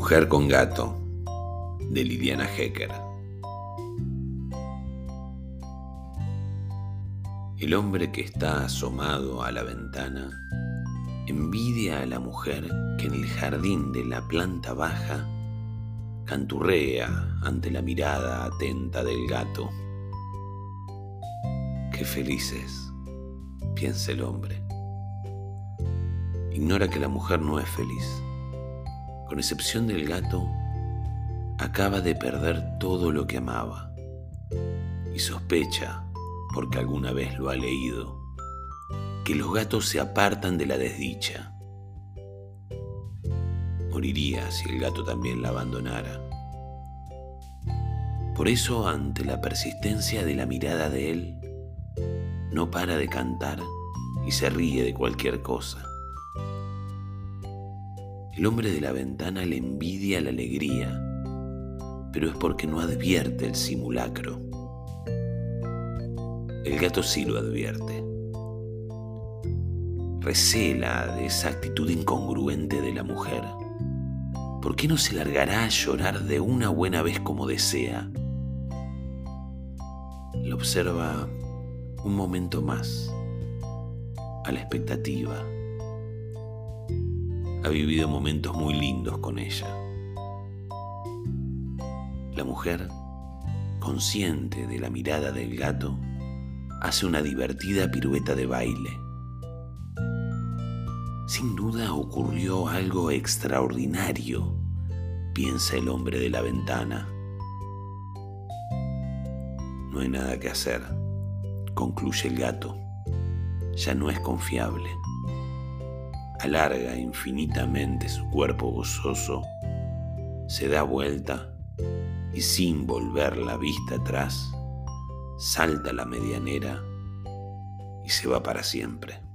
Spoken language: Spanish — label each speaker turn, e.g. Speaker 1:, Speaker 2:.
Speaker 1: Mujer con gato de Liliana Hecker. El hombre que está asomado a la ventana envidia a la mujer que en el jardín de la planta baja canturrea ante la mirada atenta del gato. Qué felices, piensa el hombre. Ignora que la mujer no es feliz con excepción del gato, acaba de perder todo lo que amaba y sospecha, porque alguna vez lo ha leído, que los gatos se apartan de la desdicha. Moriría si el gato también la abandonara. Por eso, ante la persistencia de la mirada de él, no para de cantar y se ríe de cualquier cosa. El hombre de la ventana le envidia la alegría, pero es porque no advierte el simulacro. El gato sí lo advierte. Recela de esa actitud incongruente de la mujer. ¿Por qué no se largará a llorar de una buena vez como desea? Lo observa un momento más, a la expectativa ha vivido momentos muy lindos con ella. La mujer, consciente de la mirada del gato, hace una divertida pirueta de baile. Sin duda ocurrió algo extraordinario, piensa el hombre de la ventana. No hay nada que hacer, concluye el gato. Ya no es confiable alarga infinitamente su cuerpo gozoso, se da vuelta y sin volver la vista atrás, salta la medianera y se va para siempre.